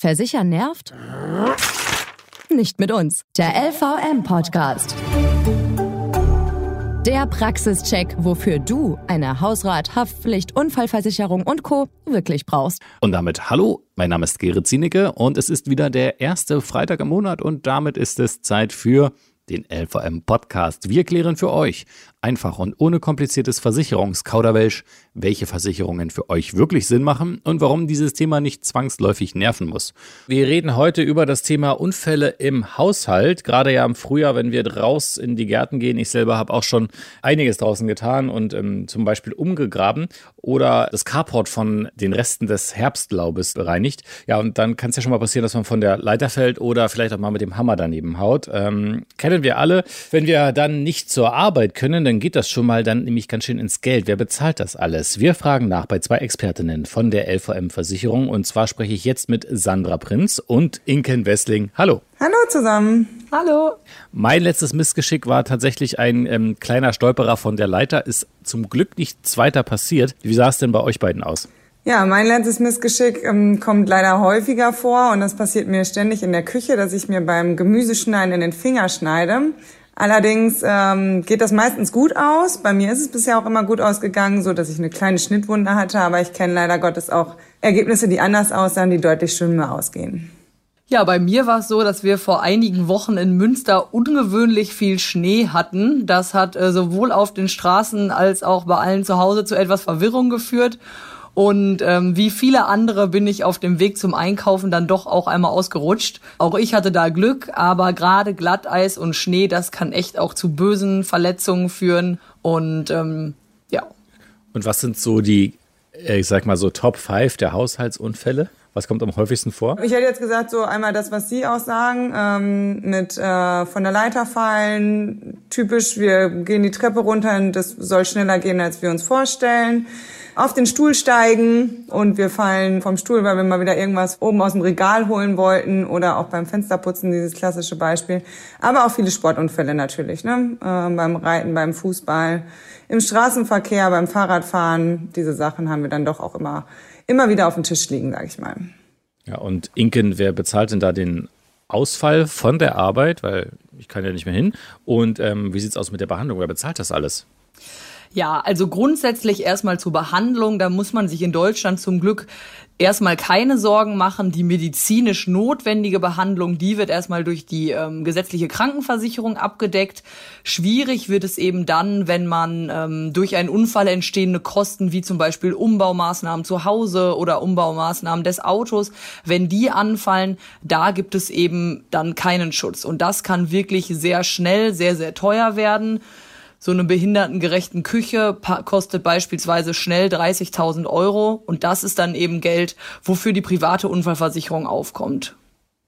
Versichern nervt? Nicht mit uns. Der LVM-Podcast. Der Praxischeck, wofür du eine Hausrat, Haftpflicht, Unfallversicherung und Co. wirklich brauchst. Und damit hallo, mein Name ist Gerrit Zienicke und es ist wieder der erste Freitag im Monat und damit ist es Zeit für den LVM Podcast. Wir klären für euch einfach und ohne kompliziertes Versicherungskauderwelsch, welche Versicherungen für euch wirklich Sinn machen und warum dieses Thema nicht zwangsläufig nerven muss. Wir reden heute über das Thema Unfälle im Haushalt. Gerade ja im Frühjahr, wenn wir raus in die Gärten gehen. Ich selber habe auch schon einiges draußen getan und ähm, zum Beispiel umgegraben oder das Carport von den Resten des Herbstlaubes bereinigt. Ja, und dann kann es ja schon mal passieren, dass man von der Leiter fällt oder vielleicht auch mal mit dem Hammer daneben haut. Ähm, kennen wir alle. Wenn wir dann nicht zur Arbeit können, dann geht das schon mal dann nämlich ganz schön ins Geld. Wer bezahlt das alles? Wir fragen nach bei zwei Expertinnen von der LVM Versicherung und zwar spreche ich jetzt mit Sandra Prinz und Inken Wessling. Hallo. Hallo zusammen. Hallo. Mein letztes Missgeschick war tatsächlich ein ähm, kleiner Stolperer von der Leiter. Ist zum Glück nichts weiter passiert. Wie sah es denn bei euch beiden aus? Ja, mein letztes Missgeschick ähm, kommt leider häufiger vor und das passiert mir ständig in der Küche, dass ich mir beim Gemüseschneiden in den Finger schneide. Allerdings ähm, geht das meistens gut aus. Bei mir ist es bisher auch immer gut ausgegangen, so dass ich eine kleine Schnittwunde hatte. Aber ich kenne leider Gottes auch Ergebnisse, die anders aussahen, die deutlich schlimmer ausgehen. Ja, bei mir war es so, dass wir vor einigen Wochen in Münster ungewöhnlich viel Schnee hatten. Das hat äh, sowohl auf den Straßen als auch bei allen zu Hause zu etwas Verwirrung geführt. Und ähm, wie viele andere bin ich auf dem Weg zum Einkaufen dann doch auch einmal ausgerutscht. Auch ich hatte da Glück, aber gerade Glatteis und Schnee, das kann echt auch zu bösen Verletzungen führen. Und ähm, ja. Und was sind so die, äh, ich sag mal so Top 5 der Haushaltsunfälle? Was kommt am häufigsten vor? Ich hätte jetzt gesagt, so einmal das, was Sie auch sagen, ähm, mit äh, von der Leiter fallen. Typisch, wir gehen die Treppe runter und das soll schneller gehen, als wir uns vorstellen auf den Stuhl steigen und wir fallen vom Stuhl, weil wir mal wieder irgendwas oben aus dem Regal holen wollten oder auch beim Fensterputzen, dieses klassische Beispiel. Aber auch viele Sportunfälle natürlich, ne? Äh, beim Reiten, beim Fußball, im Straßenverkehr, beim Fahrradfahren. Diese Sachen haben wir dann doch auch immer, immer wieder auf dem Tisch liegen, sag ich mal. Ja, und Inken, wer bezahlt denn da den Ausfall von der Arbeit? Weil ich kann ja nicht mehr hin. Und ähm, wie sieht's aus mit der Behandlung? Wer bezahlt das alles? Ja, also grundsätzlich erstmal zur Behandlung, da muss man sich in Deutschland zum Glück erstmal keine Sorgen machen. Die medizinisch notwendige Behandlung, die wird erstmal durch die ähm, gesetzliche Krankenversicherung abgedeckt. Schwierig wird es eben dann, wenn man ähm, durch einen Unfall entstehende Kosten, wie zum Beispiel Umbaumaßnahmen zu Hause oder Umbaumaßnahmen des Autos, wenn die anfallen, da gibt es eben dann keinen Schutz. Und das kann wirklich sehr schnell, sehr, sehr teuer werden. So eine behindertengerechten Küche kostet beispielsweise schnell 30.000 Euro und das ist dann eben Geld, wofür die private Unfallversicherung aufkommt.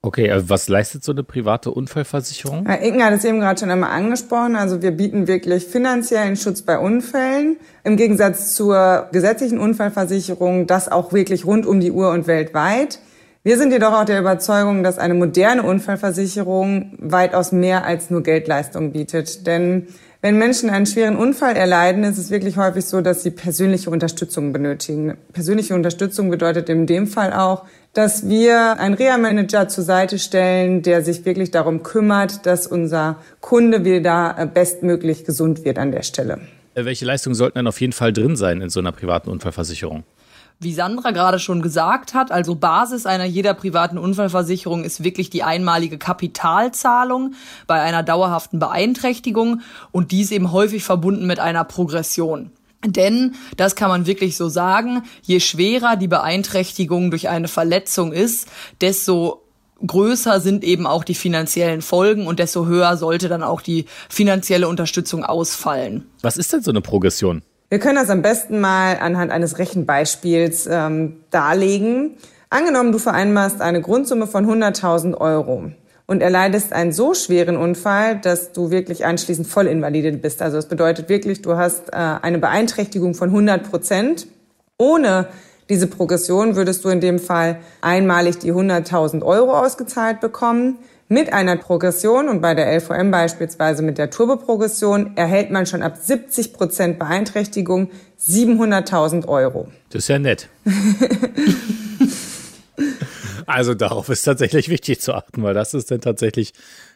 Okay, also was leistet so eine private Unfallversicherung? Herr Inken hat es eben gerade schon einmal angesprochen. Also wir bieten wirklich finanziellen Schutz bei Unfällen. Im Gegensatz zur gesetzlichen Unfallversicherung, das auch wirklich rund um die Uhr und weltweit. Wir sind jedoch auch der Überzeugung, dass eine moderne Unfallversicherung weitaus mehr als nur Geldleistung bietet. Denn wenn Menschen einen schweren Unfall erleiden, ist es wirklich häufig so, dass sie persönliche Unterstützung benötigen. Persönliche Unterstützung bedeutet in dem Fall auch, dass wir einen Reha-Manager zur Seite stellen, der sich wirklich darum kümmert, dass unser Kunde wieder bestmöglich gesund wird an der Stelle. Welche Leistungen sollten denn auf jeden Fall drin sein in so einer privaten Unfallversicherung? Wie Sandra gerade schon gesagt hat, also Basis einer jeder privaten Unfallversicherung ist wirklich die einmalige Kapitalzahlung bei einer dauerhaften Beeinträchtigung und dies eben häufig verbunden mit einer Progression. Denn, das kann man wirklich so sagen, je schwerer die Beeinträchtigung durch eine Verletzung ist, desto größer sind eben auch die finanziellen Folgen und desto höher sollte dann auch die finanzielle Unterstützung ausfallen. Was ist denn so eine Progression? Wir können das am besten mal anhand eines Rechenbeispiels ähm, darlegen. Angenommen, du vereinbarst eine Grundsumme von 100.000 Euro und erleidest einen so schweren Unfall, dass du wirklich anschließend voll invalide bist. Also das bedeutet wirklich, du hast äh, eine Beeinträchtigung von 100 Prozent. Ohne diese Progression würdest du in dem Fall einmalig die 100.000 Euro ausgezahlt bekommen. Mit einer Progression und bei der LVM beispielsweise mit der Turboprogression erhält man schon ab 70 Prozent Beeinträchtigung 700.000 Euro. Das ist ja nett. Also darauf ist tatsächlich wichtig zu achten, weil das ist dann tatsächlich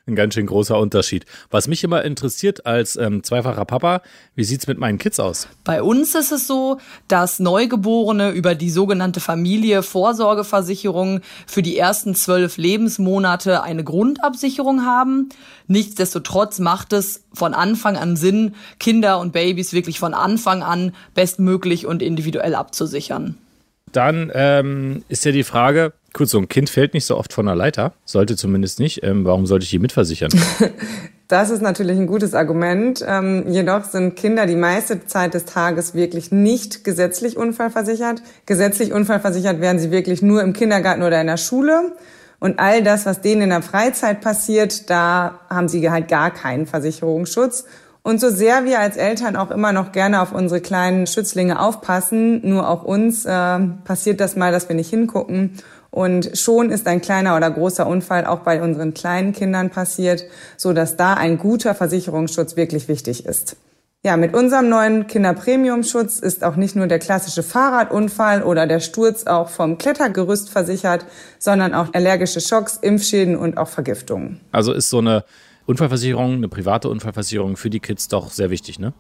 ein ganz schön großer Unterschied. Was mich immer interessiert als ähm, zweifacher Papa, wie sieht's mit meinen Kids aus? Bei uns ist es so, dass Neugeborene über die sogenannte Familie Vorsorgeversicherung für die ersten zwölf Lebensmonate eine Grundabsicherung haben. Nichtsdestotrotz macht es von Anfang an Sinn, Kinder und Babys wirklich von Anfang an bestmöglich und individuell abzusichern. Dann ähm, ist ja die Frage, gut, so ein Kind fällt nicht so oft von der Leiter, sollte zumindest nicht. Ähm, warum sollte ich die mitversichern? Das ist natürlich ein gutes Argument. Ähm, jedoch sind Kinder die meiste Zeit des Tages wirklich nicht gesetzlich unfallversichert. Gesetzlich unfallversichert werden sie wirklich nur im Kindergarten oder in der Schule. Und all das, was denen in der Freizeit passiert, da haben sie halt gar keinen Versicherungsschutz. Und so sehr wir als Eltern auch immer noch gerne auf unsere kleinen Schützlinge aufpassen, nur auch uns äh, passiert das mal, dass wir nicht hingucken. Und schon ist ein kleiner oder großer Unfall auch bei unseren kleinen Kindern passiert, so dass da ein guter Versicherungsschutz wirklich wichtig ist. Ja, mit unserem neuen Kinderpremiumschutz ist auch nicht nur der klassische Fahrradunfall oder der Sturz auch vom Klettergerüst versichert, sondern auch allergische Schocks, Impfschäden und auch Vergiftungen. Also ist so eine Unfallversicherung, eine private Unfallversicherung für die Kids doch sehr wichtig, ne?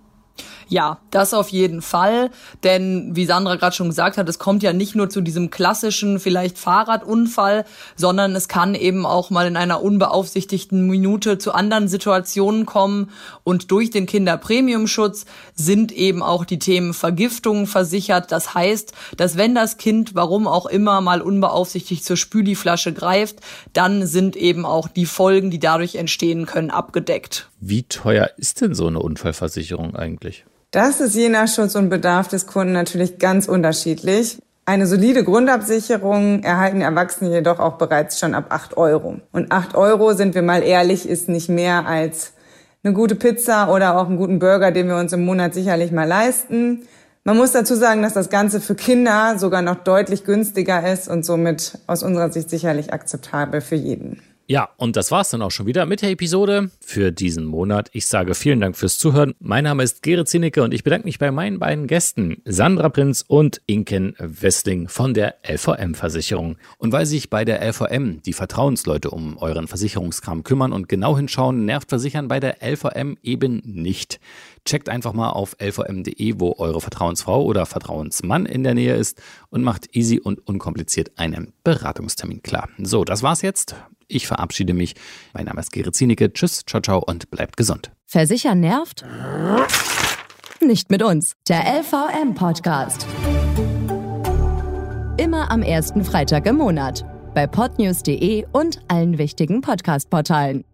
Ja, das auf jeden Fall. Denn wie Sandra gerade schon gesagt hat, es kommt ja nicht nur zu diesem klassischen vielleicht Fahrradunfall, sondern es kann eben auch mal in einer unbeaufsichtigten Minute zu anderen Situationen kommen. Und durch den Kinderpremiumschutz sind eben auch die Themen Vergiftung versichert. Das heißt, dass wenn das Kind, warum auch immer, mal unbeaufsichtigt zur Spüliflasche greift, dann sind eben auch die Folgen, die dadurch entstehen können, abgedeckt. Wie teuer ist denn so eine Unfallversicherung eigentlich? Das ist je nach Schutz und Bedarf des Kunden natürlich ganz unterschiedlich. Eine solide Grundabsicherung erhalten Erwachsene jedoch auch bereits schon ab 8 Euro. Und 8 Euro, sind wir mal ehrlich, ist nicht mehr als eine gute Pizza oder auch einen guten Burger, den wir uns im Monat sicherlich mal leisten. Man muss dazu sagen, dass das Ganze für Kinder sogar noch deutlich günstiger ist und somit aus unserer Sicht sicherlich akzeptabel für jeden. Ja, und das war's dann auch schon wieder mit der Episode für diesen Monat. Ich sage vielen Dank fürs Zuhören. Mein Name ist Gerrit Zinicke und ich bedanke mich bei meinen beiden Gästen, Sandra Prinz und Inken Westling von der LVM-Versicherung. Und weil sich bei der LVM die Vertrauensleute um euren Versicherungskram kümmern und genau hinschauen, nervt Versichern bei der LVM eben nicht. Checkt einfach mal auf lvm.de, wo eure Vertrauensfrau oder Vertrauensmann in der Nähe ist und macht easy und unkompliziert einen Beratungstermin klar. So, das war's jetzt. Ich verabschiede mich. Mein Name ist Gerrit Zienicke. Tschüss, ciao, ciao und bleibt gesund. Versichern nervt? Nicht mit uns. Der LVM-Podcast. Immer am ersten Freitag im Monat. Bei podnews.de und allen wichtigen Podcast-Portalen.